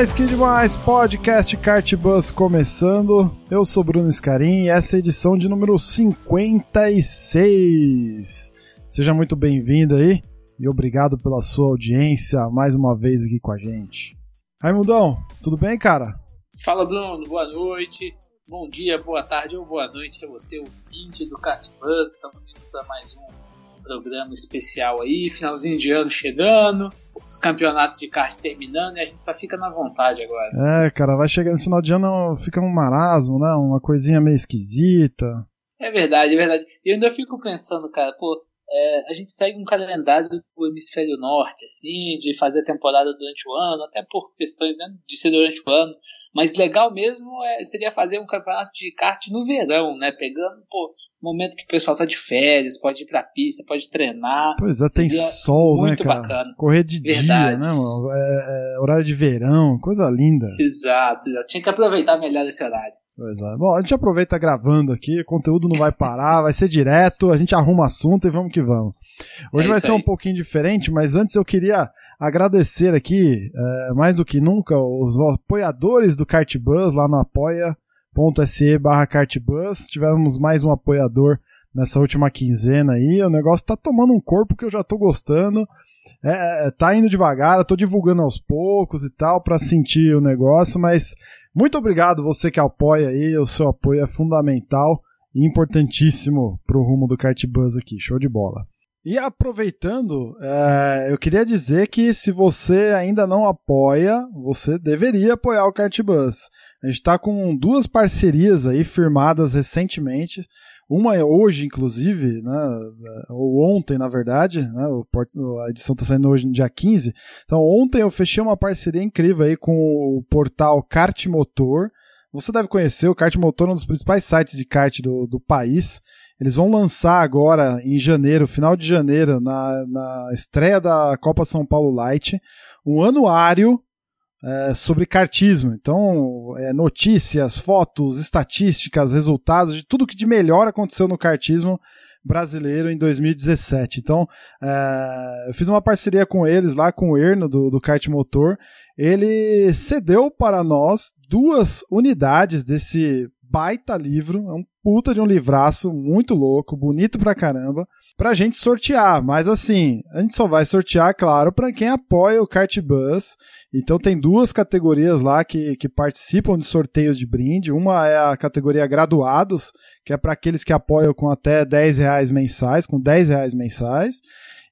Demais, que demais! Podcast Kart Bus começando. Eu sou Bruno Scarim e essa é a edição de número 56. Seja muito bem-vindo aí e obrigado pela sua audiência mais uma vez aqui com a gente. Raimundão, tudo bem, cara? Fala, Bruno, boa noite. Bom dia, boa tarde ou boa noite a você, ouvinte do Kart Bus. Estamos indo para mais um programa especial aí, finalzinho de ano chegando, os campeonatos de kart terminando e a gente só fica na vontade agora. É, cara, vai chegando no final de ano, fica um marasmo, né? Uma coisinha meio esquisita. É verdade, é verdade. E eu ainda fico pensando, cara, pô, é, a gente segue um calendário do hemisfério norte, assim, de fazer temporada durante o ano, até por questões né, de ser durante o ano. Mas legal mesmo é, seria fazer um campeonato de kart no verão, né? Pegando, pô, momento que o pessoal tá de férias, pode ir pra pista, pode treinar. Pois é, tem sol, né, cara? Bacana. Correr de Verdade. dia, né, mano? É, é, horário de verão, coisa linda. Exato, exato. Tinha que aproveitar melhor esse horário. Pois é. Bom, a gente aproveita gravando aqui, o conteúdo não vai parar, vai ser direto, a gente arruma assunto e vamos que vamos. Hoje é vai ser aí. um pouquinho diferente, mas antes eu queria agradecer aqui, é, mais do que nunca, os apoiadores do Cartbus lá no apoia.se barra Cartbus. Tivemos mais um apoiador nessa última quinzena aí, o negócio tá tomando um corpo que eu já tô gostando. É, é tá indo devagar, eu tô divulgando aos poucos e tal para sentir o negócio, mas muito obrigado você que apoia aí, o seu apoio é fundamental e importantíssimo para o rumo do Kart Buzz aqui, show de bola. E aproveitando, é, eu queria dizer que se você ainda não apoia, você deveria apoiar o Kart Buzz. A gente está com duas parcerias aí firmadas recentemente. Uma é hoje, inclusive, né, ou ontem, na verdade, né, a edição está saindo hoje no dia 15. Então, ontem eu fechei uma parceria incrível aí com o portal Kart Motor. Você deve conhecer, o Kart Motor é um dos principais sites de kart do, do país. Eles vão lançar agora, em janeiro, final de janeiro, na, na estreia da Copa São Paulo Light, um anuário é, sobre cartismo. Então, é, notícias, fotos, estatísticas, resultados de tudo que de melhor aconteceu no cartismo brasileiro em 2017. Então, é, eu fiz uma parceria com eles lá, com o Erno do, do Kart Motor. Ele cedeu para nós duas unidades desse baita livro, é um puta de um livraço muito louco, bonito pra caramba, pra gente sortear. Mas assim, a gente só vai sortear, claro, para quem apoia o Kart Bus. Então tem duas categorias lá que, que participam de sorteios de brinde. Uma é a categoria graduados, que é para aqueles que apoiam com até 10 reais mensais, com 10 reais mensais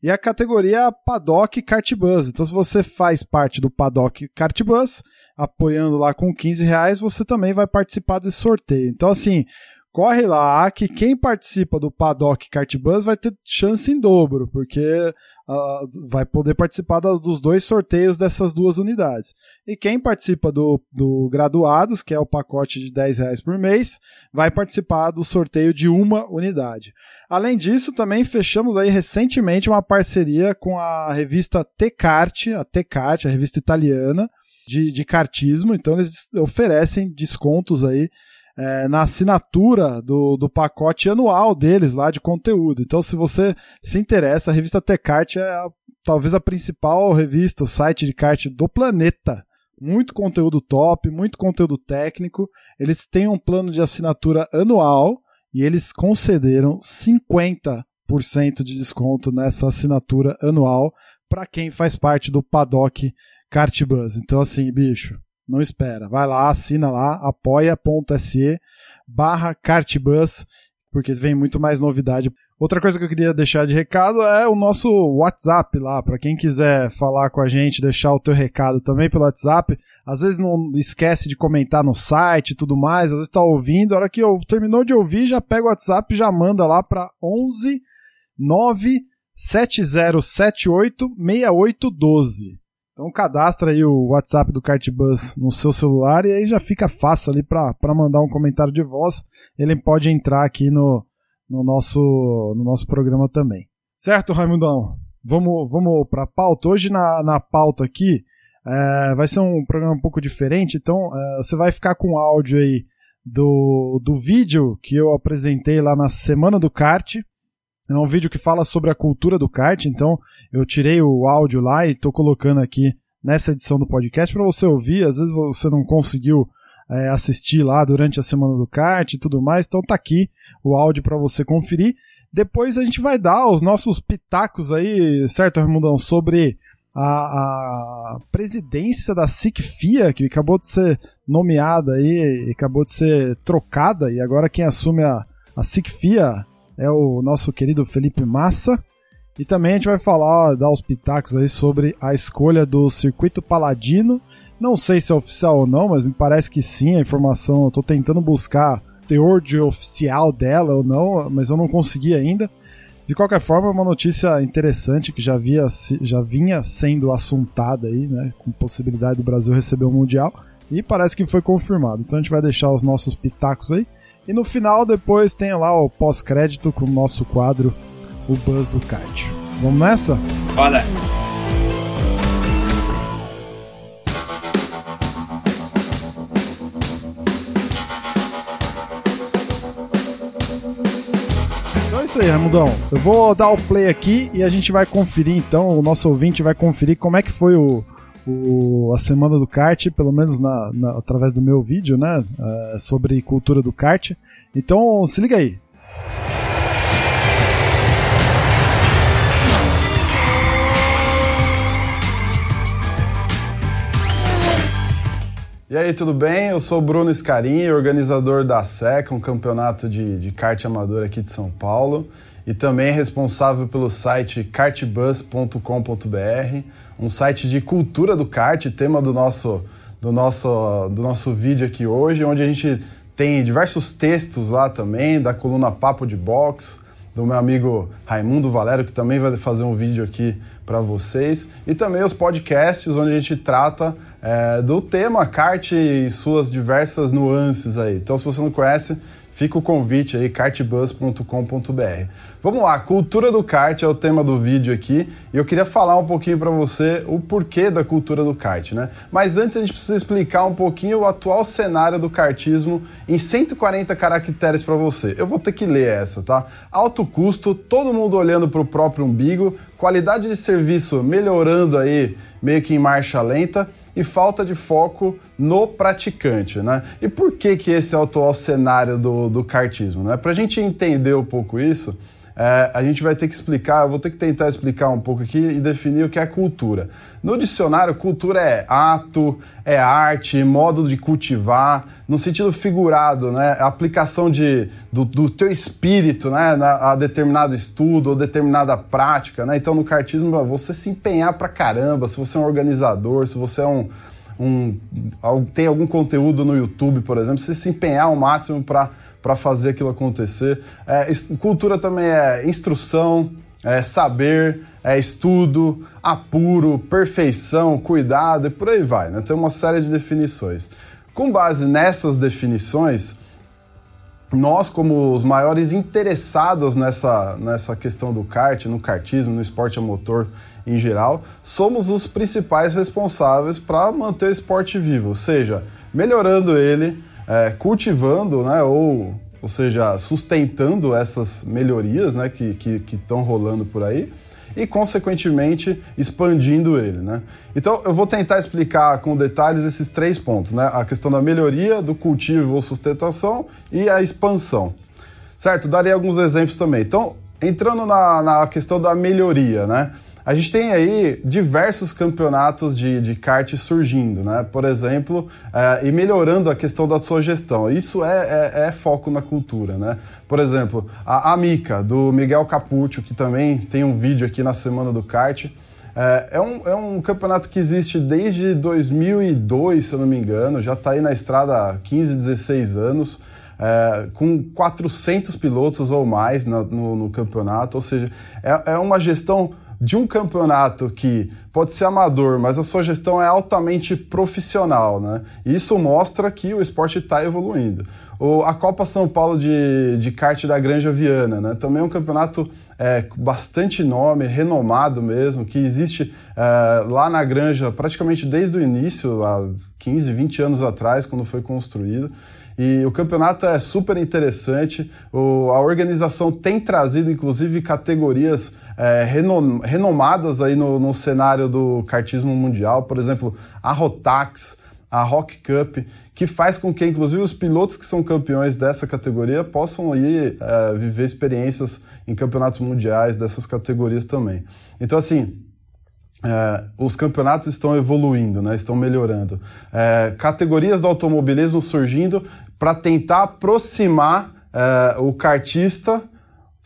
e a categoria Paddock Cartbus. Então, se você faz parte do Paddock Cartbus, apoiando lá com 15 reais, você também vai participar desse sorteio. Então, assim, corre lá que quem participa do Paddock Cartbus vai ter chance em dobro, porque uh, vai poder participar dos dois sorteios dessas duas unidades. E quem participa do, do Graduados, que é o pacote de 10 reais por mês, vai participar do sorteio de uma unidade. Além disso, também fechamos aí recentemente uma parceria com a revista Tecart, a Tecart, a revista italiana de, de cartismo, então eles oferecem descontos aí é, na assinatura do, do pacote anual deles lá de conteúdo. Então, se você se interessa, a revista Tecart é a, talvez a principal revista, o site de kart do planeta. Muito conteúdo top, muito conteúdo técnico. Eles têm um plano de assinatura anual e eles concederam 50% de desconto nessa assinatura anual para quem faz parte do Paddock Kart Buzz. Então, assim, bicho, não espera. Vai lá, assina lá, apoia.se barra cartbus, porque vem muito mais novidade. Outra coisa que eu queria deixar de recado é o nosso WhatsApp lá, para quem quiser falar com a gente, deixar o teu recado também pelo WhatsApp. Às vezes não esquece de comentar no site e tudo mais, às vezes tá ouvindo, a hora que eu terminou de ouvir, já pega o WhatsApp e já manda lá para 11 9 70786812. Então cadastra aí o WhatsApp do Cartbus no seu celular e aí já fica fácil ali para mandar um comentário de voz. Ele pode entrar aqui no, no, nosso, no nosso programa também. Certo, Raimundão? Vamos, vamos para a pauta. Hoje na, na pauta aqui é, vai ser um programa um pouco diferente, então é, você vai ficar com o áudio aí do, do vídeo que eu apresentei lá na Semana do Kart. É um vídeo que fala sobre a cultura do kart, então eu tirei o áudio lá e estou colocando aqui nessa edição do podcast para você ouvir. Às vezes você não conseguiu é, assistir lá durante a semana do kart e tudo mais, então tá aqui o áudio para você conferir. Depois a gente vai dar os nossos pitacos aí, certo, Ramundão, sobre a, a, presidência da SICFIA, que acabou de ser nomeada aí, acabou de ser trocada, e agora quem assume a, a SICFIA é o nosso querido Felipe Massa. E também a gente vai falar, dar os pitacos aí sobre a escolha do circuito Paladino. Não sei se é oficial ou não, mas me parece que sim, a informação, eu tô tentando buscar teor de oficial dela ou não, mas eu não consegui ainda. De qualquer forma, é uma notícia interessante que já, via, já vinha sendo assuntada aí, né, com possibilidade do Brasil receber o um Mundial, e parece que foi confirmado. Então a gente vai deixar os nossos pitacos aí. E no final, depois tem lá o pós-crédito com o nosso quadro, o Buzz do Kart. Vamos nessa? Bora! Então é isso aí, Ramudão. Eu vou dar o play aqui e a gente vai conferir, então, o nosso ouvinte vai conferir como é que foi o, o, a semana do kart, pelo menos na, na, através do meu vídeo, né? Uh, sobre cultura do kart. Então, se liga aí. E aí, tudo bem? Eu sou Bruno Scarini, organizador da SEC, um campeonato de, de kart amador aqui de São Paulo, e também responsável pelo site kartbus.com.br, um site de cultura do kart, tema do nosso, do nosso, do nosso vídeo aqui hoje, onde a gente tem diversos textos lá também, da coluna Papo de Box, do meu amigo Raimundo Valério, que também vai fazer um vídeo aqui para vocês, e também os podcasts, onde a gente trata é, do tema kart e suas diversas nuances aí. Então, se você não conhece, Fica o convite aí, kartbus.com.br. Vamos lá, cultura do kart é o tema do vídeo aqui e eu queria falar um pouquinho para você o porquê da cultura do kart, né? Mas antes a gente precisa explicar um pouquinho o atual cenário do kartismo em 140 caracteres para você. Eu vou ter que ler essa, tá? Alto custo, todo mundo olhando para o próprio umbigo, qualidade de serviço melhorando aí meio que em marcha lenta e falta de foco no praticante, né? E por que que esse é o atual cenário do, do kartismo, né? Para a gente entender um pouco isso, é, a gente vai ter que explicar, eu vou ter que tentar explicar um pouco aqui e definir o que é cultura. No dicionário, cultura é ato, é arte, modo de cultivar, no sentido figurado, né? A aplicação de, do, do teu espírito né? Na, a determinado estudo ou determinada prática, né? Então, no cartismo, você se empenhar pra caramba, se você é um organizador, se você é um, um tem algum conteúdo no YouTube, por exemplo, você se empenhar ao máximo para fazer aquilo acontecer. É, cultura também é instrução, é saber, é estudo, apuro, perfeição, cuidado e por aí vai. Né? Tem uma série de definições. Com base nessas definições, nós, como os maiores interessados nessa, nessa questão do kart, no kartismo, no esporte a motor em geral, somos os principais responsáveis para manter o esporte vivo, seja, melhorando ele, é, cultivando, né, ou, ou seja, sustentando essas melhorias né, que estão rolando por aí e, consequentemente, expandindo ele. Né? Então, eu vou tentar explicar com detalhes esses três pontos: né? a questão da melhoria, do cultivo ou sustentação e a expansão. Certo? Darei alguns exemplos também. Então, entrando na, na questão da melhoria, né? A gente tem aí diversos campeonatos de, de kart surgindo, né? Por exemplo, é, e melhorando a questão da sua gestão. Isso é, é, é foco na cultura, né? Por exemplo, a Amica, do Miguel Capuccio, que também tem um vídeo aqui na Semana do Kart. É, é, um, é um campeonato que existe desde 2002, se eu não me engano, já está aí na estrada há 15, 16 anos. é, com 400 pilotos ou mais no, no, no campeonato, ou seja, é, é uma gestão de um campeonato que pode ser amador, mas a sua gestão é altamente profissional, né? E isso mostra que o esporte está evoluindo. O, a Copa São Paulo de, de kart da Granja Viana, né? Também é um campeonato é, bastante nome, renomado mesmo, que existe é, lá na Granja praticamente desde o início, há 15, 20 anos atrás, quando foi construído. E o campeonato é super interessante. O, a organização tem trazido, inclusive, categorias é, renom, renomadas aí no, no cenário do kartismo mundial. Por exemplo, a Rotax, a Rock Cup, que faz com que, inclusive, os pilotos que são campeões dessa categoria possam ir é, viver experiências em campeonatos mundiais dessas categorias também. Então, assim, é, os campeonatos estão evoluindo, né, estão melhorando. É, categorias do automobilismo surgindo para tentar aproximar é, o cartista,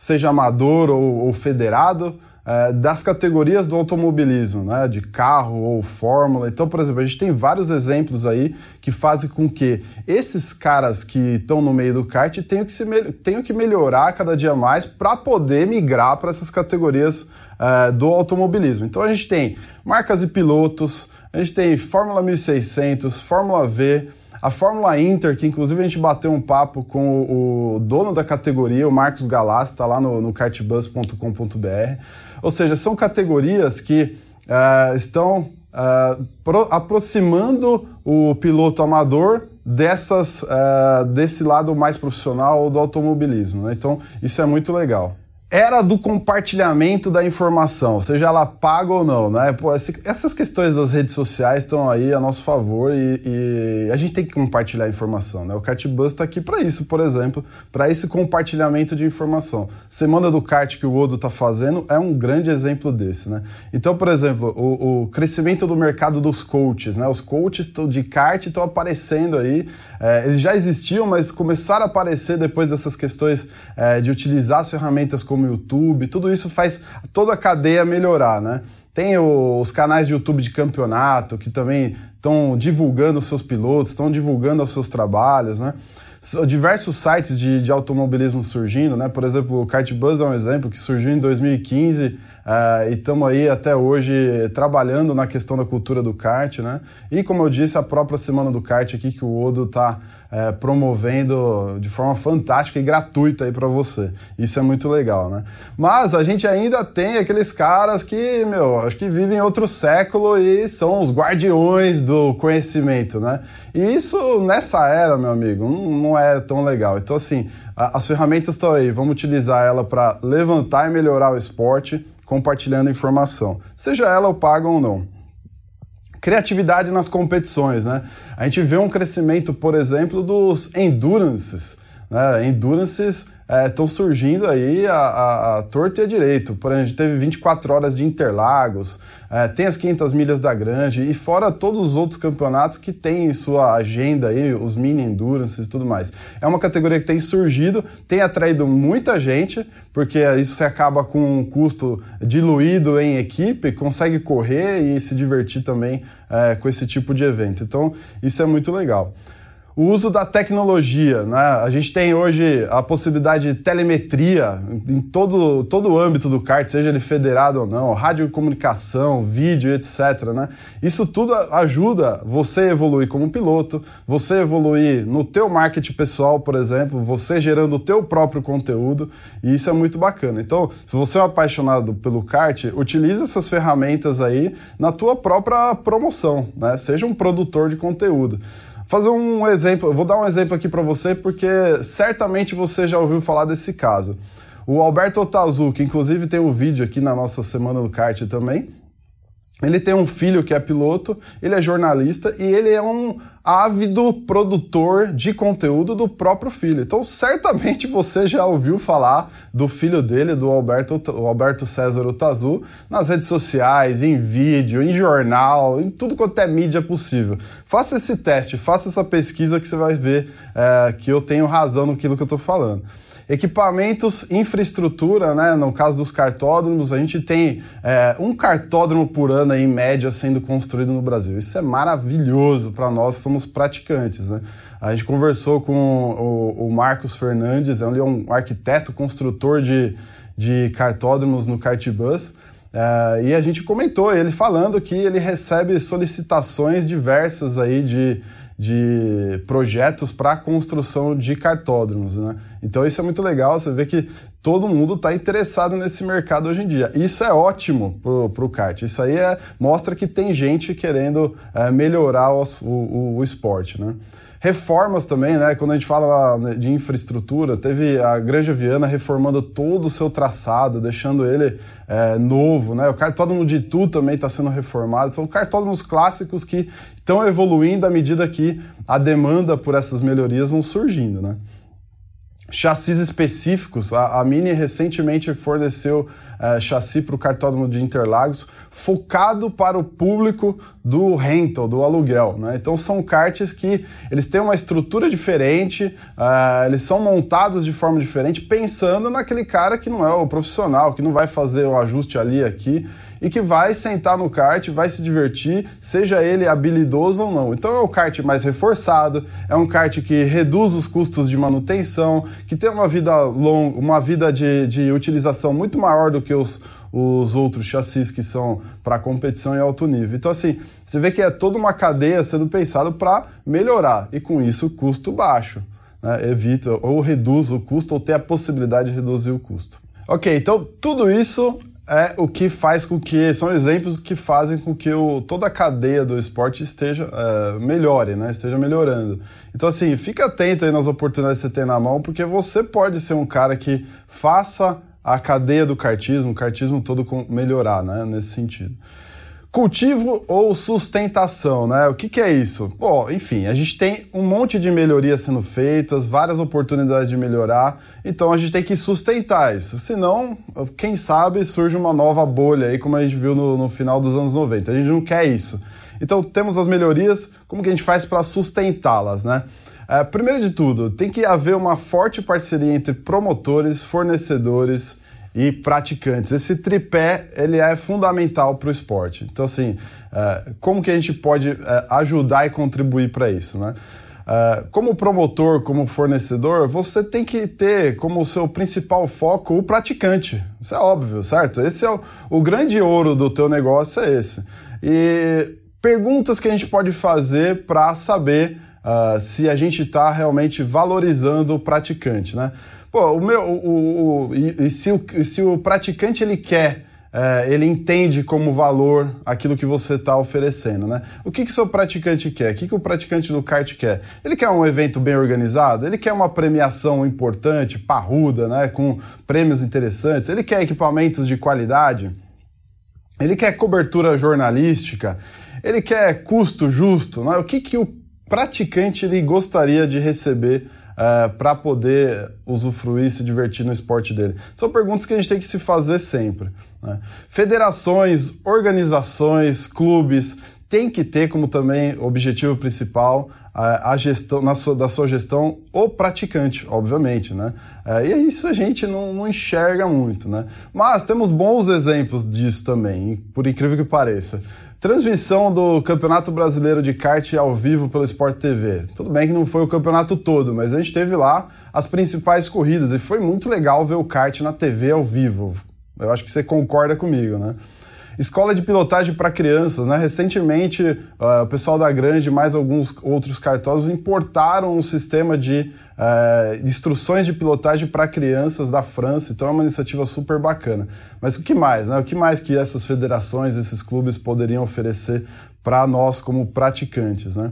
seja amador ou, ou federado, é, das categorias do automobilismo, né, de carro ou fórmula. Então, por exemplo, a gente tem vários exemplos aí que fazem com que esses caras que estão no meio do kart tenham que, se, tenham que melhorar cada dia mais para poder migrar para essas categorias é, do automobilismo. Então, a gente tem marcas e pilotos, a gente tem Fórmula 1600, Fórmula V, a Fórmula Inter, que inclusive a gente bateu um papo com o, o dono da categoria, o Marcos Galassi, está lá no, no kartbus.com.br. Ou seja, são categorias que uh, estão uh, pro, aproximando o piloto amador dessas, uh, desse lado mais profissional do automobilismo. Né? Então, isso é muito legal era do compartilhamento da informação, seja ela paga ou não, né? Pô, essas questões das redes sociais estão aí a nosso favor e, e, a gente tem que compartilhar informação, né? O Cartbus está aqui para isso, por exemplo, para esse compartilhamento de informação. Semana do kart que o Odo está fazendo é um grande exemplo desse, né? Então, por exemplo, o, o crescimento do mercado dos coaches, né? Os coaches de kart estão aparecendo aí, é, eles já existiam, mas começaram a aparecer depois dessas questões é, de utilizar as ferramentas como como YouTube, tudo isso faz toda a cadeia melhorar, né? Tem os canais de YouTube de campeonato que também estão divulgando os seus pilotos, estão divulgando os seus trabalhos, né? Diversos sites de, de automobilismo surgindo, né? Por exemplo, o Kart Buzz é um exemplo que surgiu em 2015 uh, e estamos aí até hoje trabalhando na questão da cultura do kart, né? E como eu disse, a própria Semana do Kart aqui que o Odo está é, promovendo de forma fantástica e gratuita aí para você. Isso é muito legal, né? Mas a gente ainda tem aqueles caras que, meu, acho que vivem outro século e são os guardiões do conhecimento, né? E isso nessa era, meu amigo, não, é tão legal. Então, assim, as ferramentas estão aí, vamos utilizar ela para levantar e melhorar o esporte, compartilhando informação, seja ela paga ou não criatividade nas competições, né? A gente vê um crescimento, por exemplo, dos endurances, né? Endurances estão é, surgindo aí a, a, a torto e a direito. Por exemplo, a gente teve 24 horas de Interlagos, é, tem as 500 milhas da Grande e fora todos os outros campeonatos que tem sua agenda aí, os mini endurance e tudo mais. É uma categoria que tem surgido, tem atraído muita gente, porque isso se acaba com um custo diluído em equipe, consegue correr e se divertir também é, com esse tipo de evento. Então, isso é muito legal o uso da tecnologia. Né? A gente tem hoje a possibilidade de telemetria em todo, todo o âmbito do kart, seja ele federado ou não, radiocomunicação, vídeo, etc. Né? Isso tudo ajuda você a evoluir como piloto, você evoluir no teu marketing pessoal, por exemplo, você gerando o teu próprio conteúdo, e isso é muito bacana. Então, se você é um apaixonado pelo kart, utilize essas ferramentas aí na tua própria promoção, né? seja um produtor de conteúdo fazer um exemplo, eu vou dar um exemplo aqui para você porque certamente você já ouviu falar desse caso. O Alberto Otazu, que inclusive tem um vídeo aqui na nossa semana do kart também, ele tem um filho que é piloto, ele é jornalista e ele é um ávido produtor de conteúdo do próprio filho. Então, certamente você já ouviu falar do filho dele, do Alberto, Alberto César Otazu, nas redes sociais, em vídeo, em jornal, em tudo quanto é mídia possível. Faça esse teste, faça essa pesquisa que você vai ver é, que eu tenho razão no que eu estou falando. Equipamentos, infraestrutura, né? No caso dos cartódromos, a gente tem é, um cartódromo por ano em média sendo construído no Brasil. Isso é maravilhoso para nós somos praticantes, né? A gente conversou com o, o Marcos Fernandes, ele é um arquiteto, construtor de, de cartódromos no Cartbus. Uh, e a gente comentou ele falando que ele recebe solicitações diversas aí de, de projetos para construção de cartódromos, né? Então isso é muito legal, você vê que todo mundo está interessado nesse mercado hoje em dia. Isso é ótimo para o kart. Isso aí é, mostra que tem gente querendo é, melhorar o, o, o esporte, né? Reformas também, né? Quando a gente fala de infraestrutura, teve a Granja Viana reformando todo o seu traçado, deixando ele é, novo, né? O cartódromo de Itu também está sendo reformado. São cartódromos clássicos que estão evoluindo à medida que a demanda por essas melhorias vão surgindo, né? chassis específicos. A, a Mini recentemente forneceu é, chassi para o cartódromo de Interlagos, focado para o público do rental, do aluguel. Né? Então são karts que eles têm uma estrutura diferente, é, eles são montados de forma diferente, pensando naquele cara que não é o profissional, que não vai fazer o ajuste ali aqui e que vai sentar no kart, vai se divertir, seja ele habilidoso ou não. Então é o kart mais reforçado, é um kart que reduz os custos de manutenção, que tem uma vida longa, uma vida de, de utilização muito maior do que os, os outros chassis que são para competição em alto nível. Então, assim, você vê que é toda uma cadeia sendo pensada para melhorar e com isso custo baixo. Né? Evita ou reduz o custo ou tem a possibilidade de reduzir o custo. Ok, então tudo isso é o que faz com que são exemplos que fazem com que o, toda a cadeia do esporte esteja é, melhore, né? Esteja melhorando. Então assim, fica atento aí nas oportunidades que você tem na mão, porque você pode ser um cara que faça a cadeia do cartismo, o cartismo todo melhorar, né? Nesse sentido. Cultivo ou sustentação, né? O que, que, é isso? Bom, enfim, a gente tem um monte de melhorias sendo feitas, várias oportunidades de melhorar, então a gente tem que sustentar isso. Senão, quem sabe surge uma nova bolha aí, como a gente viu no, no final dos anos 90. A gente não quer isso. Então temos as melhorias, como que a gente faz para sustentá-las, né? É, primeiro de tudo, tem que haver uma forte parceria entre promotores, fornecedores, e praticantes. Esse tripé ele é fundamental para o esporte. Então, assim, uh, como que a gente pode uh, ajudar e contribuir para isso, né? Uh, como promotor, como fornecedor, você tem que ter como seu principal foco o praticante. Isso é óbvio, certo? Esse é o, o grande ouro do teu negócio é esse. E perguntas que a gente pode fazer para saber uh, se a gente está realmente valorizando o praticante, né? Pô, o meu, o, o, e, e se, o, se o praticante ele quer é, ele entende como valor aquilo que você está oferecendo, né? O que, que o seu praticante quer? O que, que o praticante do kart quer? Ele quer um evento bem organizado? Ele quer uma premiação importante, parruda, né? Com prêmios interessantes? Ele quer equipamentos de qualidade? Ele quer cobertura jornalística? Ele quer custo justo? Né? O que, que o praticante ele gostaria de receber é, para poder usufruir se divertir no esporte dele? São perguntas que a gente tem que se fazer sempre. Né? Federações, organizações, clubes têm que ter como também objetivo principal a, a gestão na sua, da sua gestão o praticante, obviamente, né? É, e isso a gente não, não, enxerga muito, né? Mas temos bons exemplos disso também, por incrível que pareça. Transmissão do Campeonato Brasileiro de Kart ao vivo pelo Sport TV. Tudo bem que não foi o campeonato todo, mas a gente teve lá as principais corridas e foi muito legal ver o kart na TV ao vivo. Eu acho que você concorda comigo, né? Escola de pilotagem para crianças, né? Recentemente, uh, o pessoal da Grande e mais alguns outros cartórios importaram um sistema de uh, instruções de pilotagem para crianças da França, então é uma iniciativa super bacana. Mas o que mais, né? O que mais que essas federações, esses clubes poderiam oferecer para nós como praticantes, né?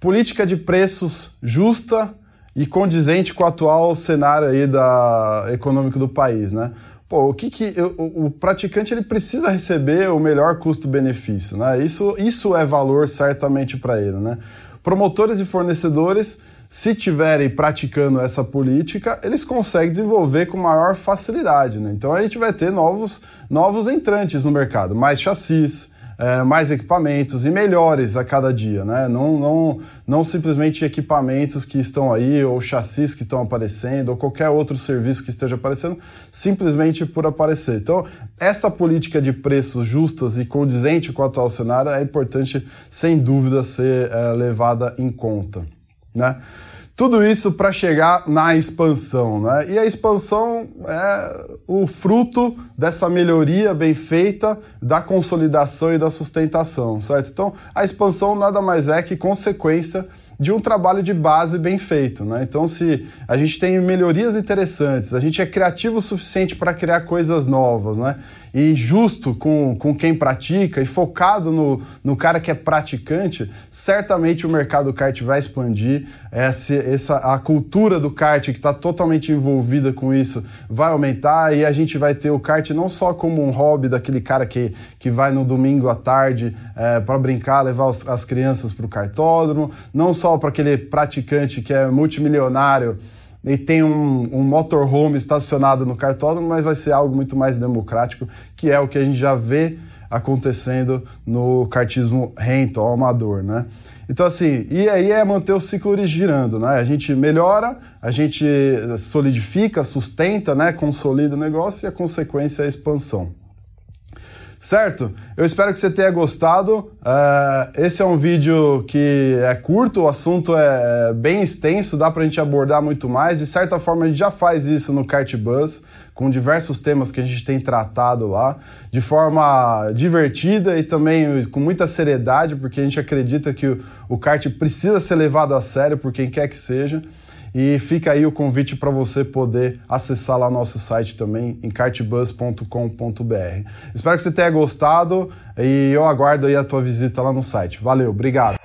Política de preços justa e condizente com o atual cenário aí da, econômico do país, né? pô, o que que o, praticante ele precisa receber o melhor custo-benefício, né? Isso, isso é valor certamente para ele, né? Promotores e fornecedores, se tiverem praticando essa política, eles conseguem desenvolver com maior facilidade, né? Então a gente vai ter novos, novos entrantes no mercado, mais chassis, é, mais equipamentos e melhores a cada dia, né? Não, não, não simplesmente equipamentos que estão aí, ou chassis que estão aparecendo, ou qualquer outro serviço que esteja aparecendo, simplesmente por aparecer. Então, essa política de preços justas e condizente com o atual cenário é importante, sem dúvida, ser é, levada em conta, né? Tudo isso para chegar na expansão, né? E a expansão é o fruto dessa melhoria bem feita, da consolidação e da sustentação, certo? Então, a expansão nada mais é que consequência de um trabalho de base bem feito, né? Então, se a gente tem melhorias interessantes, a gente é criativo o suficiente para criar coisas novas, né? E justo com, com quem pratica e focado no, no cara que é praticante, certamente o mercado kart vai expandir. Essa, essa, a cultura do kart que está totalmente envolvida com isso vai aumentar e a gente vai ter o kart não só como um hobby daquele cara que, que vai no domingo à tarde é, para brincar, levar os, as crianças para o cartódromo, não só para aquele praticante que é multimilionário e tem um, um motorhome estacionado no cartódromo, mas vai ser algo muito mais democrático, que é o que a gente já vê acontecendo no kartismo rental, amador, né? Então, assim, e aí é manter o ciclo girando, né? A gente melhora, a gente solidifica, sustenta, né? Consolida o negócio e a consequência é a expansão. Certo? Eu espero que você tenha gostado. Uh, esse é um vídeo que é curto, o assunto é, é bem extenso, dá para a gente abordar muito mais. De certa forma, a gente já faz isso no Kart Buzz, com diversos temas que a gente tem tratado lá, de forma divertida e também com muita seriedade, porque a gente acredita que o kart precisa ser levado a sério por quem quer que seja. E fica aí o convite para você poder acessar lá nosso site também, em cartbus.com.br. Espero que você tenha gostado e eu aguardo aí a tua visita lá no site. Valeu, obrigado.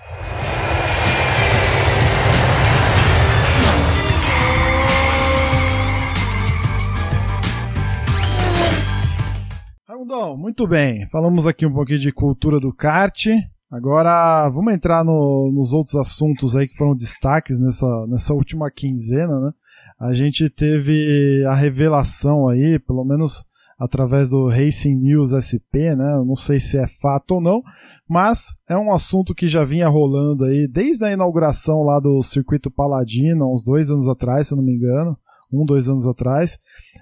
Raimundão, muito bem. Falamos aqui um pouquinho de cultura do kart. Agora, vamos entrar no, nos outros assuntos aí que foram destaques nessa, nessa última quinzena, né? A gente teve a revelação aí, pelo menos através do Racing News SP, né? Não sei se é fato ou não, mas é um assunto que já vinha rolando aí desde a inauguração lá do circuito Paladino, uns dois anos atrás, se eu não me engano, um, dois anos atrás,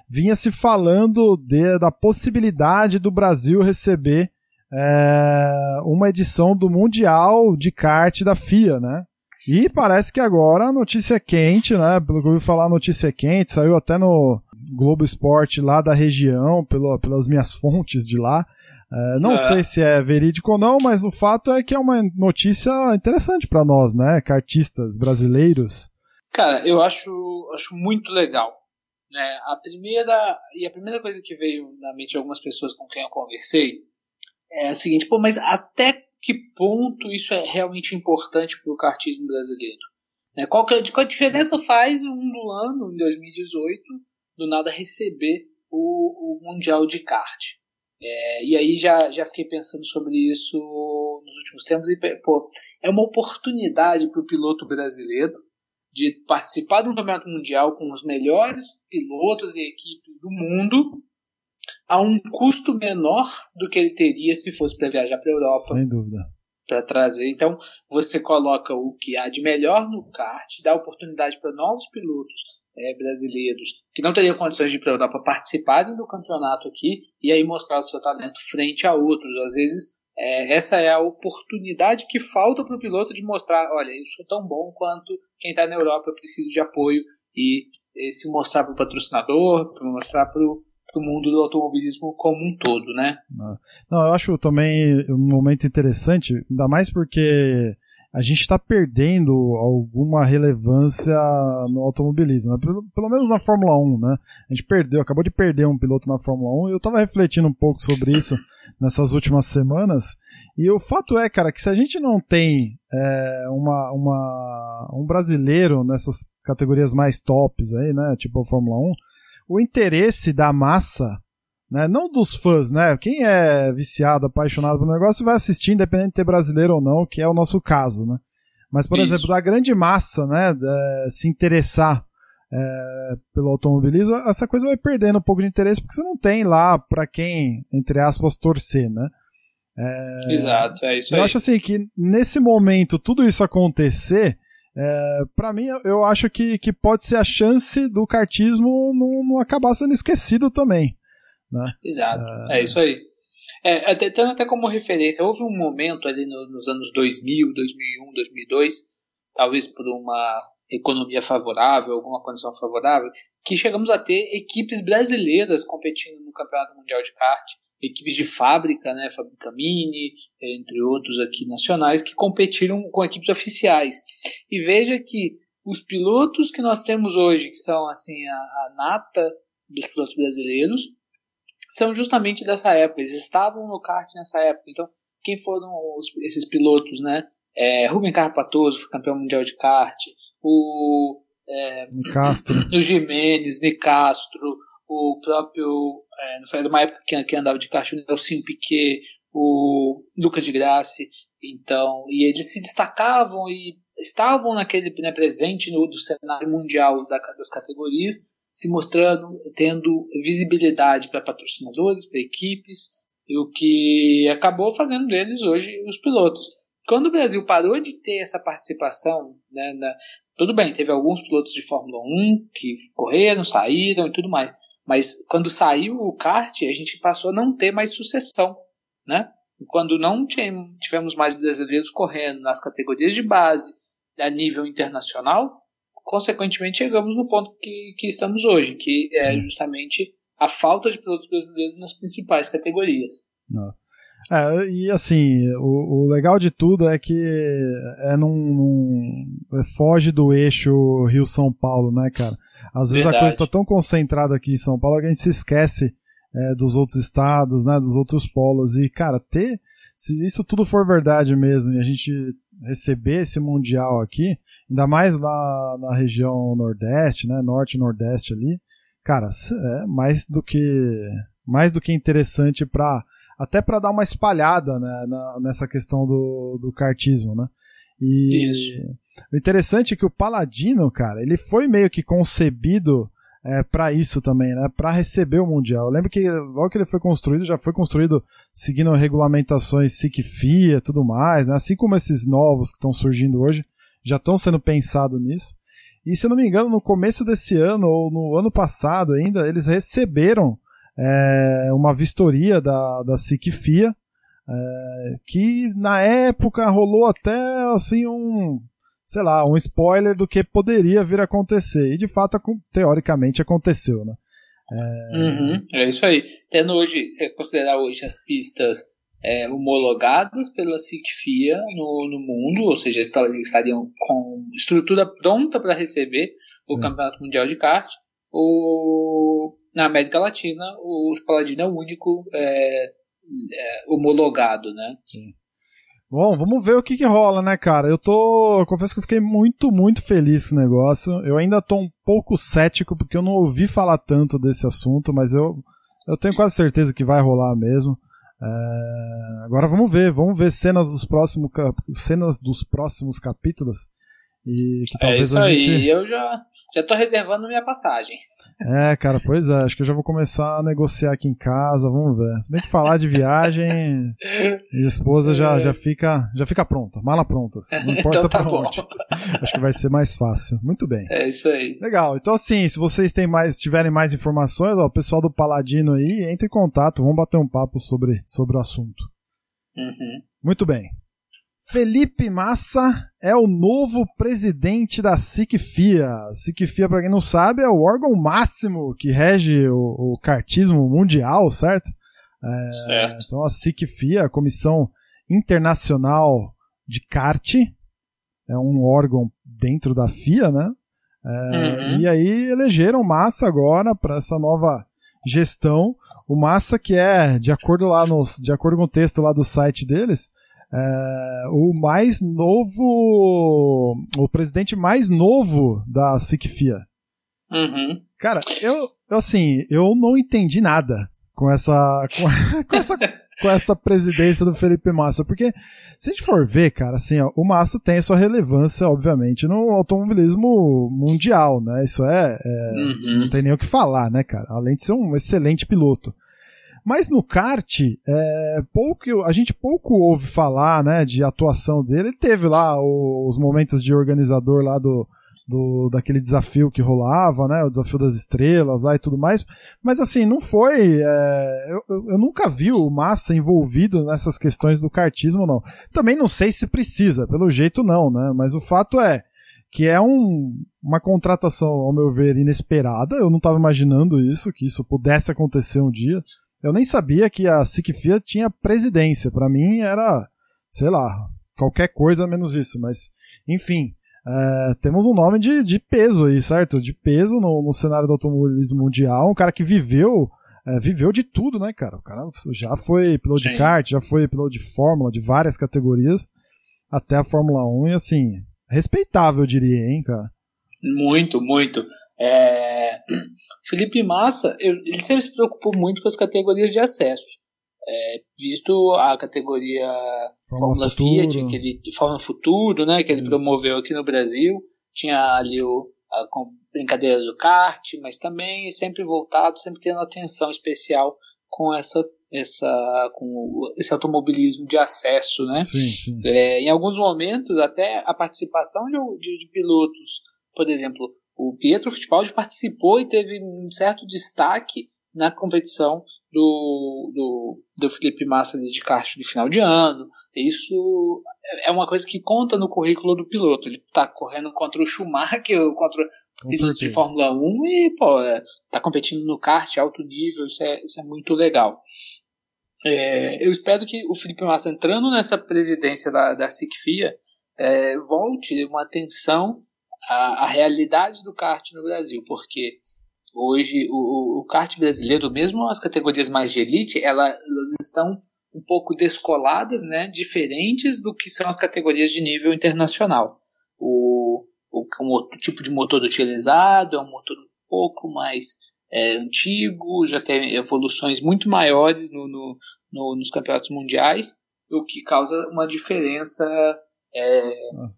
vinha se falando de, da possibilidade do Brasil receber é, uma edição do Mundial de kart da FIA, né? E parece que agora a notícia é quente, né? Pelo que eu ouvi falar, a notícia é quente, saiu até no Globo Esporte lá da região, pelo, pelas minhas fontes de lá. É, não é. sei se é verídico ou não, mas o fato é que é uma notícia interessante para nós, né? Kartistas brasileiros. Cara, eu acho, acho muito legal. Né? A primeira e a primeira coisa que veio na mente de algumas pessoas com quem eu conversei é o seguinte, pô, mas até que ponto isso é realmente importante para o kartismo brasileiro? Né? Qual, que, qual a diferença faz um ano, em 2018, do nada receber o, o Mundial de Kart? É, e aí já, já fiquei pensando sobre isso nos últimos tempos e pô, é uma oportunidade para o piloto brasileiro de participar de um campeonato mundial com os melhores pilotos e equipes do mundo a um custo menor do que ele teria se fosse para viajar para a Europa. Sem dúvida. Para trazer. Então, você coloca o que há de melhor no kart, dá oportunidade para novos pilotos é, brasileiros que não teriam condições de ir para a Europa participarem do campeonato aqui e aí mostrar o seu talento frente a outros. Às vezes, é, essa é a oportunidade que falta para o piloto de mostrar: olha, eu sou tão bom quanto quem está na Europa, eu preciso de apoio e, e se mostrar para o patrocinador, para mostrar para o do mundo do automobilismo como um todo, né? Não, eu acho também um momento interessante, ainda mais porque a gente está perdendo alguma relevância no automobilismo, né? pelo, pelo, menos na Fórmula 1, né? A gente perdeu, acabou de perder um piloto na Fórmula 1 e eu estava refletindo um pouco sobre isso nessas últimas semanas. E o fato é, cara, que se a gente não tem é, uma, uma, um brasileiro nessas categorias mais tops aí, né? Tipo a Fórmula 1, o interesse da massa, né, não dos fãs, né? Quem é viciado, apaixonado pelo negócio vai assistir, independente de ter brasileiro ou não, que é o nosso caso, né? Mas, por Isso. exemplo, da grande massa, né, se interessar é, pelo automobilismo, essa coisa vai perdendo um pouco de interesse porque você não tem lá para quem, entre aspas, torcer, né? É, Exato, é isso eu aí. Eu acho assim que nesse momento tudo isso acontecer, é, para mim eu acho que, que pode ser a chance do cartismo não, não acabar sendo esquecido também. Né? Exato, é, é isso aí. É, até, tendo até como referência, houve um momento ali no, nos anos 2000, 2001, 2002, talvez por uma economia favorável, alguma condição favorável, que chegamos a ter equipes brasileiras competindo no Campeonato Mundial de Kart, equipes de fábrica, né, Fábrica Mini, entre outros aqui nacionais, que competiram com equipes oficiais. E veja que os pilotos que nós temos hoje, que são assim a, a nata dos pilotos brasileiros, são justamente dessa época. Eles estavam no kart nessa época. Então, quem foram os, esses pilotos, né? É, Rubem Carpatoso foi campeão mundial de kart. O é, Nicastro. o Jimenez, Nicastro, o próprio é, foi uma época que, que andava de kart o Nelson Piquet, o Lucas de Graça. Então, e eles se destacavam e estavam naquele né, presente no do cenário mundial da, das categorias se mostrando, tendo visibilidade para patrocinadores, para equipes, e o que acabou fazendo deles hoje os pilotos. Quando o Brasil parou de ter essa participação, né, na, tudo bem, teve alguns pilotos de Fórmula 1 que correram, saíram e tudo mais, mas quando saiu o kart, a gente passou a não ter mais sucessão, né? quando não tivemos mais brasileiros correndo nas categorias de base a nível internacional, consequentemente chegamos no ponto que, que estamos hoje, que é justamente a falta de produtos brasileiros nas principais categorias. Não. É, e assim, o, o, legal de tudo é que é num, num é, foge do eixo Rio-São Paulo, né, cara? Às vezes Verdade. a coisa está tão concentrada aqui em São Paulo que a gente se esquece é, dos outros estados, né, dos outros polos. E, cara, ter, se isso tudo for verdade mesmo e a gente receber esse Mundial aqui, ainda mais lá na região Nordeste, né, Norte e Nordeste ali, cara, é mais do que mais do que interessante para até para dar uma espalhada né, na, nessa questão do, do kartismo, né? E Isso. o interessante é que o Paladino, cara, ele foi meio que concebido é, para isso também, né? Para receber o mundial. Eu lembro que logo que ele foi construído, já foi construído seguindo regulamentações SIC FIA, tudo mais, né? Assim como esses novos que estão surgindo hoje, já estão sendo pensados nisso. E se eu não me engano, no começo desse ano ou no ano passado ainda, eles receberam é, uma vistoria da, da SIC FIA, é, que na época rolou até assim um sei lá, um spoiler do que poderia vir a acontecer. E de fato, teoricamente, aconteceu, né? É... Uhum, é isso aí. Tendo hoje, você considerar hoje as pistas é, homologadas pela SICFIA no, no mundo, ou seja, estariam com estrutura pronta para receber o Sim. Campeonato Mundial de Kart. O, na América Latina, o Paladino é o único é, é, homologado, né? Sim. Bom, vamos ver o que, que rola, né, cara? Eu tô. Eu confesso que eu fiquei muito, muito feliz com o negócio. Eu ainda tô um pouco cético, porque eu não ouvi falar tanto desse assunto, mas eu, eu tenho quase certeza que vai rolar mesmo. É... Agora vamos ver, vamos ver cenas dos próximos, cenas dos próximos capítulos. E que é talvez é isso a gente... aí, eu já, já tô reservando minha passagem. É, cara, pois é. Acho que eu já vou começar a negociar aqui em casa, vamos ver. Se bem que falar de viagem, minha esposa já, já, fica, já fica pronta, mala pronta. Assim, não importa então tá pra onde. Acho que vai ser mais fácil. Muito bem. É isso aí. Legal. Então, assim, se vocês têm mais, tiverem mais informações, ó, o pessoal do Paladino aí, entre em contato, vamos bater um papo sobre, sobre o assunto. Uhum. Muito bem. Felipe Massa é o novo presidente da SICFIA. SICFIA, para quem não sabe, é o órgão máximo que rege o, o cartismo mundial, certo? É, certo. Então a SICFIA, a Comissão Internacional de Kart, é um órgão dentro da FIA, né? É, uhum. E aí elegeram Massa agora para essa nova gestão. O Massa que é, de acordo lá no, de acordo com o texto lá do site deles, é, o mais novo. O presidente mais novo da SICFIA. Uhum. Cara, eu, assim, eu não entendi nada com essa. Com, com essa. com essa presidência do Felipe Massa, porque se a gente for ver, cara, assim, ó, o Massa tem sua relevância, obviamente, no automobilismo mundial, né? Isso é, é uhum. não tem nem o que falar, né, cara? Além de ser um excelente piloto. Mas no kart, é, pouco, a gente pouco ouve falar, né, de atuação dele. Ele teve lá os momentos de organizador lá do, do daquele desafio que rolava, né, o desafio das estrelas lá e tudo mais. Mas assim, não foi. É, eu, eu nunca vi o Massa envolvido nessas questões do kartismo, não. Também não sei se precisa, pelo jeito não, né. Mas o fato é que é um, uma contratação, ao meu ver, inesperada. Eu não estava imaginando isso, que isso pudesse acontecer um dia. Eu nem sabia que a SIC Fiat tinha presidência. Para mim era, sei lá, qualquer coisa menos isso. Mas, enfim, é, temos um nome de, de peso aí, certo? De peso no, no cenário do automobilismo mundial. Um cara que viveu, é, viveu de tudo, né, cara? O cara já foi piloto Sim. de kart, já foi piloto de Fórmula, de várias categorias, até a Fórmula 1. E assim, respeitável, eu diria, hein, cara? Muito, muito. É... Felipe Massa, eu, ele sempre se preocupou muito com as categorias de acesso. É, visto a categoria Fórmula, Fórmula Fiat, que ele, Fórmula Futuro, né, que ele Isso. promoveu aqui no Brasil, tinha ali o, a brincadeira do kart, mas também sempre voltado, sempre tendo atenção especial com essa essa com esse automobilismo de acesso, né? Sim, sim. É, em alguns momentos até a participação de, de, de pilotos, por exemplo, o Pietro Fittipaldi participou e teve um certo destaque na competição do, do, do Felipe Massa de kart de final de ano. Isso é uma coisa que conta no currículo do piloto. Ele está correndo contra o Schumacher, contra pilotos de Fórmula 1 e, pô, é, tá competindo no kart alto nível, isso é, isso é muito legal. É, eu espero que o Felipe Massa entrando nessa presidência da, da SICFIA é, volte uma atenção a, a realidade do kart no Brasil, porque hoje o, o kart brasileiro, mesmo as categorias mais de elite, ela, elas estão um pouco descoladas, né, diferentes do que são as categorias de nível internacional. O, o, o tipo de motor utilizado é um motor um pouco mais é, antigo, já tem evoluções muito maiores no, no, no, nos campeonatos mundiais, o que causa uma diferença é,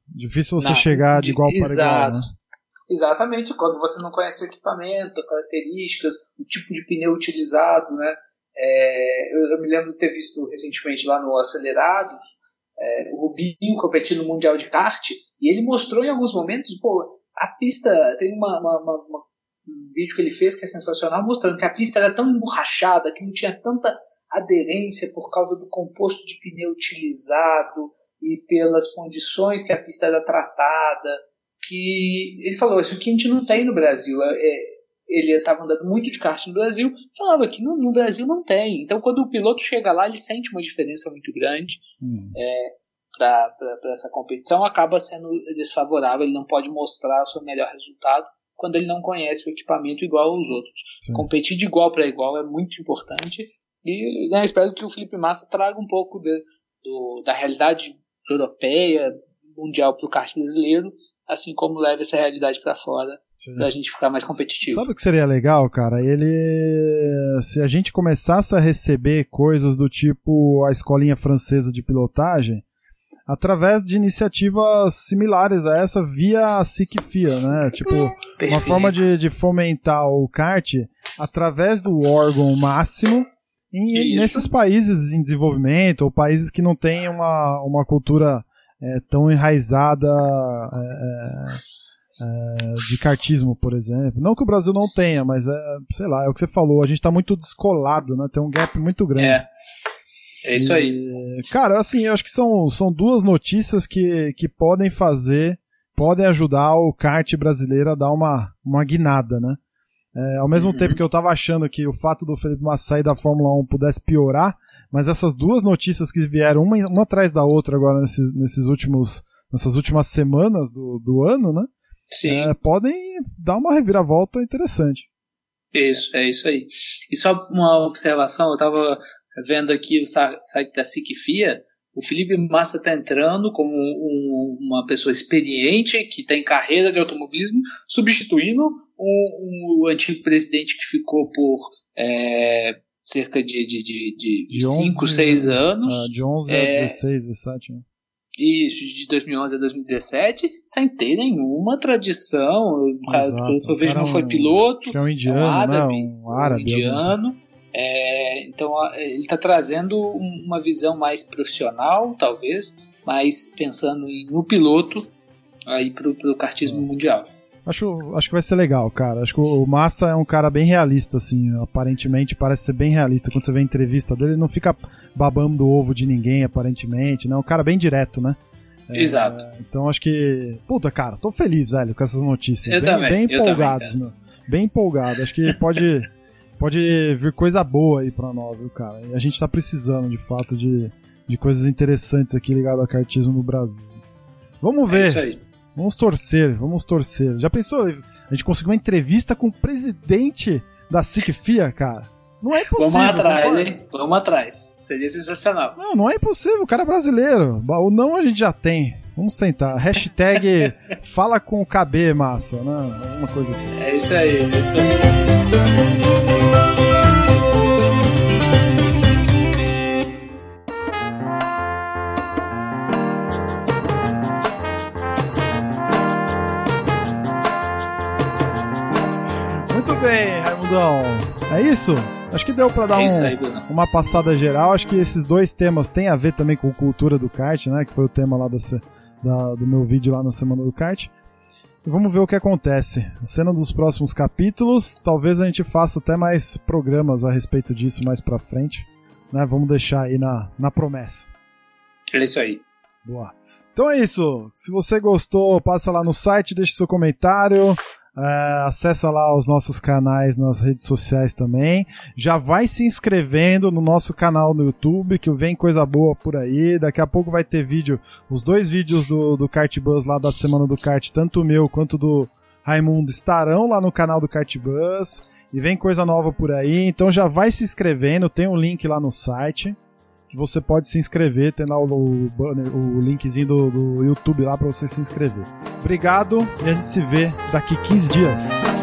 Difícil você na, chegar de igual para igual, né? Exatamente, quando você não conhece o equipamento, as características, o tipo de pneu utilizado, né? É, eu, eu, me lembro de ter visto recentemente lá no Acelerados é, o Rubinho competindo no Mundial de Kart e ele mostrou em alguns momentos, pô, a pista tem uma, uma, uma, uma um vídeo que ele fez que é sensacional, mostrando que a pista era tão emborrachada, que não tinha tanta aderência por causa do composto de pneu utilizado, e pelas condições que a pista era tratada, que ele falou, isso aqui a gente não tem no Brasil. É, é ele estava andando muito de kart no Brasil, falava que no, no, Brasil não tem. Então, quando o piloto chega lá, ele sente uma diferença muito grande hum. é, para essa competição, acaba sendo desfavorável, ele não pode mostrar o seu melhor resultado quando ele não conhece o equipamento igual aos outros. Sim. Competir de igual para igual é muito importante e né, espero que o Felipe Massa traga um pouco de, do, da realidade europeia, mundial para o kart brasileiro, assim como leva essa realidade para fora para a gente ficar mais competitivo. Sabe o que seria legal, cara? Ele, se a gente começasse a receber coisas do tipo a escolinha francesa de pilotagem, através de iniciativas similares a essa via a SICFIA, né? Tipo, Perfeito. uma forma de, de fomentar o kart através do órgão máximo em, nesses países em desenvolvimento ou países que não têm uma, uma cultura é, tão enraizada é, é, é, de cartismo, por exemplo. Não que o Brasil não tenha, mas é, sei lá, é o que você falou, a gente está muito descolado, né? Tem um gap muito grande. É. É isso aí. cara, assim, eu acho que são, são duas notícias que, que podem fazer, podem ajudar o kart brasileiro a dar uma, uma guinada, né? É, ao mesmo uhum. tempo que eu tava achando que o fato do Felipe Massa sair da Fórmula 1 pudesse piorar, mas essas duas notícias que vieram uma, uma atrás da outra agora nesses, nesses últimos, nessas últimas semanas do, do ano, né? Sim. É, podem dar uma reviravolta interessante. Isso, é isso aí. E só uma observação, eu tava vendo aqui o site da SICFIA, o Felipe Massa está entrando como um, uma pessoa experiente que tem carreira de automobilismo, substituindo o, antigo presidente que ficou por é, cerca de 5, de, de, de 5, 6 né? anos. Ah, de 11 é, a 16, 17. Né? Isso, de 2011 a 2017, sem ter nenhuma tradição. O cara, pelo que eu vejo, não foi piloto. é um indiano, é um árabe. Né? Um árabe um indiano. É, então ele está trazendo uma visão mais profissional, talvez, mas pensando em, no piloto aí para o kartismo mundial. Acho, acho que vai ser legal, cara. Acho que o Massa é um cara bem realista, assim. Aparentemente parece ser bem realista. Quando você vê a entrevista dele, ele não fica babando o ovo de ninguém, aparentemente, né? É um cara bem direto, né? É, Exato. Então acho que. Puta, cara, tô feliz, velho, com essas notícias. Eu bem, também. bem empolgados, meu. Bem empolgado. Acho que pode, pode vir coisa boa aí pra nós, viu, cara? E a gente tá precisando, de fato, de, de coisas interessantes aqui ligado ao cartismo no Brasil. Vamos ver. É isso aí. Vamos torcer, vamos torcer. Já pensou? A gente conseguiu uma entrevista com o presidente da SICFIA, cara. Não é possível. Vamos atrás, hein? Vamos atrás. Seria sensacional. Não, não é impossível. O cara é brasileiro. O não a gente já tem. Vamos tentar. Hashtag fala com o KB, massa, né? Alguma coisa assim. É isso aí, é isso aí. É isso? Acho que deu para dar é um, aí, uma passada geral. Acho que esses dois temas têm a ver também com cultura do kart, né? Que foi o tema lá dessa, da, do meu vídeo lá na semana do kart. E vamos ver o que acontece. Cena dos próximos capítulos. Talvez a gente faça até mais programas a respeito disso mais pra frente. Né? Vamos deixar aí na, na promessa. É isso aí. Boa. Então é isso. Se você gostou, passa lá no site, deixe seu comentário. Uh, acessa lá os nossos canais nas redes sociais também. Já vai se inscrevendo no nosso canal no YouTube, que vem coisa boa por aí. Daqui a pouco vai ter vídeo, os dois vídeos do, do Kart Bus lá da semana do kart, tanto o meu quanto do Raimundo, estarão lá no canal do Kart Bus. E vem coisa nova por aí, então já vai se inscrevendo, tem um link lá no site que você pode se inscrever, tem lá o, o, o linkzinho do, do YouTube lá para você se inscrever. Obrigado e a gente se vê daqui 15 dias.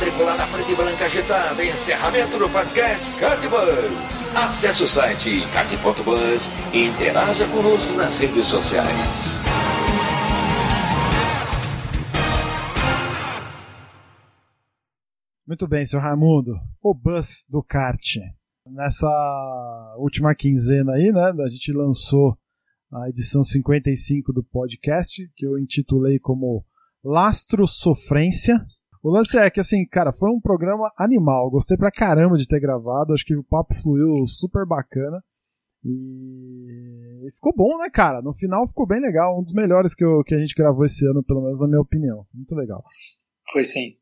Quadriculada frente branca agitada. Encerramento do podcast Cardbus. Acesse o site card.bus e interaja conosco nas redes sociais. Muito bem, senhor Raimundo. O bus do kart. Nessa última quinzena aí, né, a gente lançou a edição 55 do podcast, que eu intitulei como Lastro Sofrência. O lance é que, assim, cara, foi um programa animal. Gostei pra caramba de ter gravado. Acho que o papo fluiu super bacana. E... ficou bom, né, cara? No final ficou bem legal. Um dos melhores que, eu, que a gente gravou esse ano, pelo menos na minha opinião. Muito legal. Foi sim.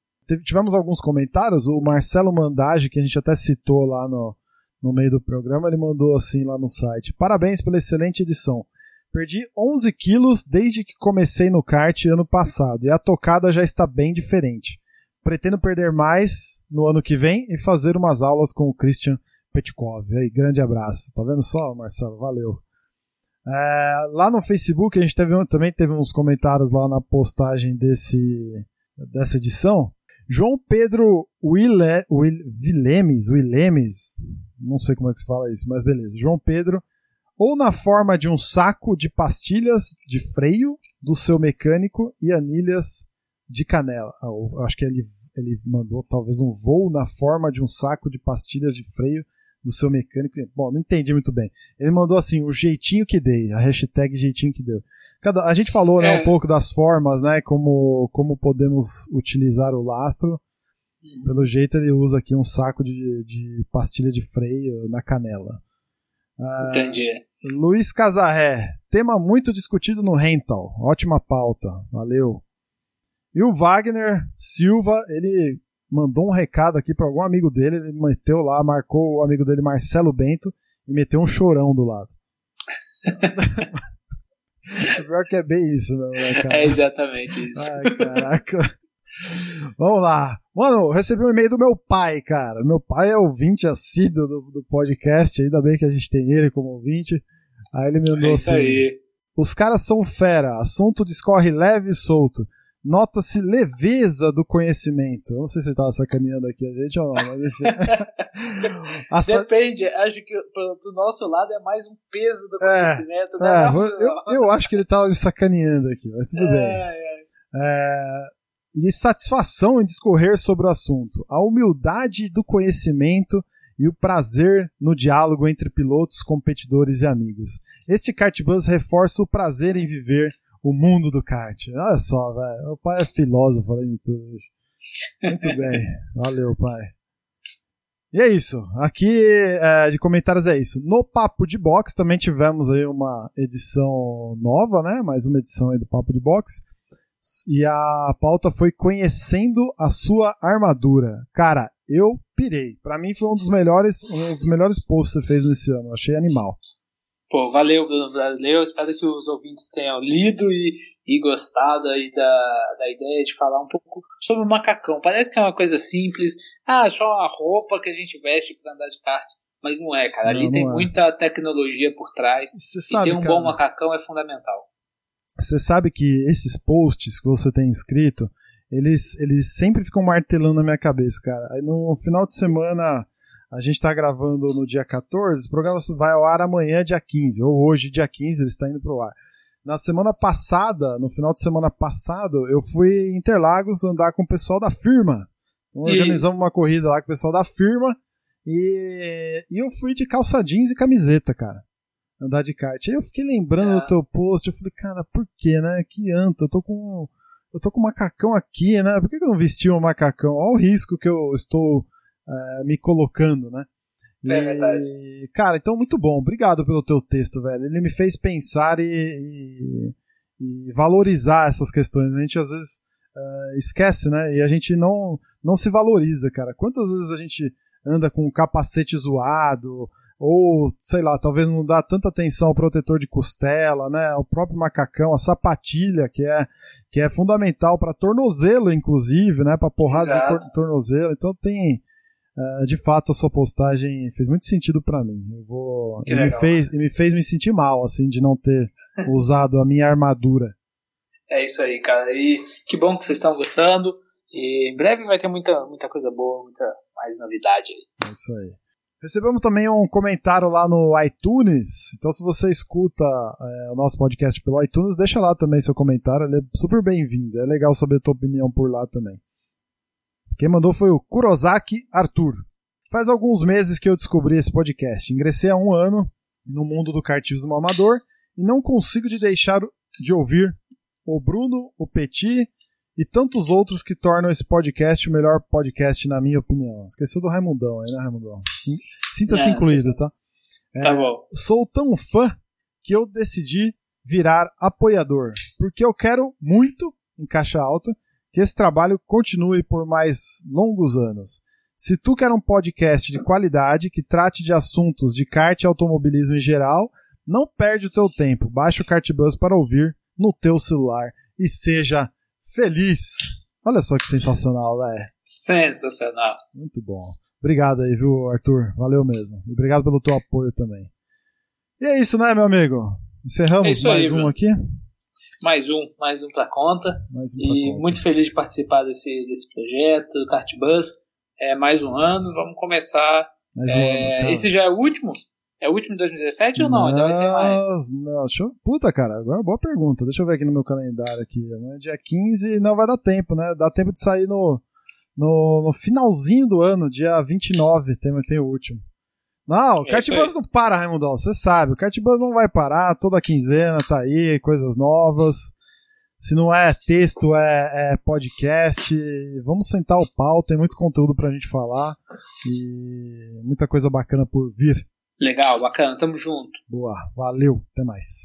tivemos alguns comentários. O Marcelo Mandage, que a gente até citou lá no, no meio do programa, ele mandou assim lá no site: Parabéns pela excelente edição. Perdi 11 quilos desde que comecei no kart ano passado e a tocada já está bem diferente. Pretendo perder mais no ano que vem e fazer umas aulas com o Christian Petkov. Aí, grande abraço. Tá vendo só, Marcelo? Valeu. É, lá no Facebook a gente teve, também teve uns comentários lá na postagem desse, dessa edição. João Pedro Wille, Will, Willemes, Willemes, não sei como é que se fala isso, mas beleza. João Pedro, ou na forma de um saco de pastilhas de freio do seu mecânico e anilhas de canela. Ah, acho que ele, ele mandou talvez um voo na forma de um saco de pastilhas de freio do seu mecânico. Bom, não entendi muito bem. Ele mandou assim, o jeitinho que dei, a hashtag jeitinho que deu. Cada, a gente falou né, é. um pouco das formas, né? Como, como podemos utilizar o lastro. Uhum. Pelo jeito ele usa aqui um saco de, de pastilha de freio na canela. Ah, entendi. Luiz Casarré, tema muito discutido no Rental. Ótima pauta, valeu. E o Wagner Silva, ele mandou um recado aqui para algum amigo dele, ele meteu lá, marcou o amigo dele Marcelo Bento e meteu um chorão do lado. Pior que é bem isso, meu né, cara? É exatamente isso. Ai, caraca. Vamos lá. Mano, recebi um e-mail do meu pai, cara. Meu pai é ouvinte assíduo do, do podcast, ainda bem que a gente tem ele como ouvinte. Aí ele mandou é assim: aí. Os caras são fera, assunto discorre leve e solto. Nota-se leveza do conhecimento. Eu não sei se ele tava sacaneando aqui a gente ou não, mas enfim. Depende, acho que pro, pro, nosso lado é mais um peso do é, conhecimento. É, né? é, eu, eu, acho que ele tava me sacaneando aqui, mas tudo é, bem. É. é. e satisfação em discorrer sobre o assunto. A humildade do conhecimento e o prazer no diálogo entre pilotos, competidores e amigos. Este Kartbus reforça o prazer em viver o mundo do kart. Olha só, velho. O pai é filósofo além de tudo. Muito bem. Valeu, pai. E é isso. Aqui é, de comentários é isso. No Papo de Box também tivemos aí uma edição nova, né? Mais uma edição aí do Papo de Box. E a pauta foi conhecendo a sua armadura. Cara, eu pirei. Para mim foi um dos melhores, um dos melhores posts que você fez nesse ano. Achei animal. Pô, valeu, Bruno, valeu. Espero que os ouvintes tenham lido e, e gostado aí da, da ideia de falar um pouco sobre o macacão. Parece que é uma coisa simples. Ah, só uma roupa que a gente veste para andar de kart. Mas não é, cara. Ali não, tem é. muita tecnologia por trás. e ter um cara, bom macacão é fundamental. Você sabe que esses posts que você tem escrito, eles, eles sempre ficam martelando na minha cabeça, cara. Aí no final de semana, a gente tá gravando no dia 14, esse programa vai ao ar amanhã, dia 15, ou hoje, dia 15, ele está indo pro ar. Na semana passada, no final de semana passado, eu fui em Interlagos andar com o pessoal da firma. Então, organizamos uma corrida lá com o pessoal da firma e, e eu fui de calça jeans e camiseta, cara. Andar de kart. Aí eu fiquei lembrando é. do teu post, eu falei, cara, por que, né? Que anta, eu tô com eu tô com um macacão aqui, né? Por que eu não vesti um macacão? Olha o risco que eu estou uh, me colocando, né? E, é verdade. Cara, então muito bom. Obrigado pelo teu texto, velho. Ele me fez pensar e, e, e valorizar essas questões. A gente às vezes uh, esquece, né? E a gente não, não se valoriza, cara. Quantas vezes a gente anda com um capacete zoado, ou sei lá, talvez não dá tanta atenção ao protetor de costela, né? O próprio macacão, a sapatilha que é que é fundamental para tornozelo, inclusive, né? Para porradas de tornozelo. Então tem uh, de fato a sua postagem fez muito sentido para mim. Eu vou e me fez me fez me sentir mal assim de não ter usado a minha armadura. É isso aí, cara. E que bom que vocês estão gostando. E em breve vai ter muita, muita coisa boa, muita mais novidade aí. É isso aí. Recebemos também um comentário lá no iTunes. Então, se você escuta é, o nosso podcast pelo iTunes, deixa lá também seu comentário. Ele é super bem-vindo. É legal saber a tua opinião por lá também. Quem mandou foi o Kurosaki Arthur. Faz alguns meses que eu descobri esse podcast. Ingressei há um ano no mundo do cartismo amador e não consigo de deixar de ouvir o Bruno, o Petit e tantos outros que tornam esse podcast o melhor podcast, na minha opinião. Esqueceu do Raimundão aí, né, Raimundão? Sinta-se é, incluído, tá? É, tá bom. Sou tão fã que eu decidi virar apoiador, porque eu quero muito, em caixa alta, que esse trabalho continue por mais longos anos. Se tu quer um podcast de qualidade que trate de assuntos de kart e automobilismo em geral, não perde o teu tempo. Baixe o Kartbus para ouvir no teu celular e seja feliz. Olha só que sensacional, velho. Sensacional. Muito bom. Obrigado aí, viu, Arthur? Valeu mesmo. E obrigado pelo teu apoio também. E é isso, né, meu amigo? Encerramos é mais aí, um aqui. Mais um, mais um pra conta. Mais um e conta. muito feliz de participar desse, desse projeto, do Cartbus. É mais um ano, vamos começar. Mais um é, ano, esse já é o último? É o último de 2017 ou não? Ainda vai ter mais? Não, deixa eu... Puta, cara, agora é boa pergunta. Deixa eu ver aqui no meu calendário aqui. Amanhã é dia 15, não vai dar tempo, né? Dá tempo de sair no, no, no finalzinho do ano, dia 29, tem, tem o último. Não, o é Catbuzz não para, Raimundão, você sabe. O Catbuzz não vai parar, toda quinzena tá aí, coisas novas. Se não é texto, é, é, podcast. Vamos sentar o pau, tem muito conteúdo pra gente falar e muita coisa bacana por vir. Legal, bacana, tamo junto. Boa, valeu, até mais.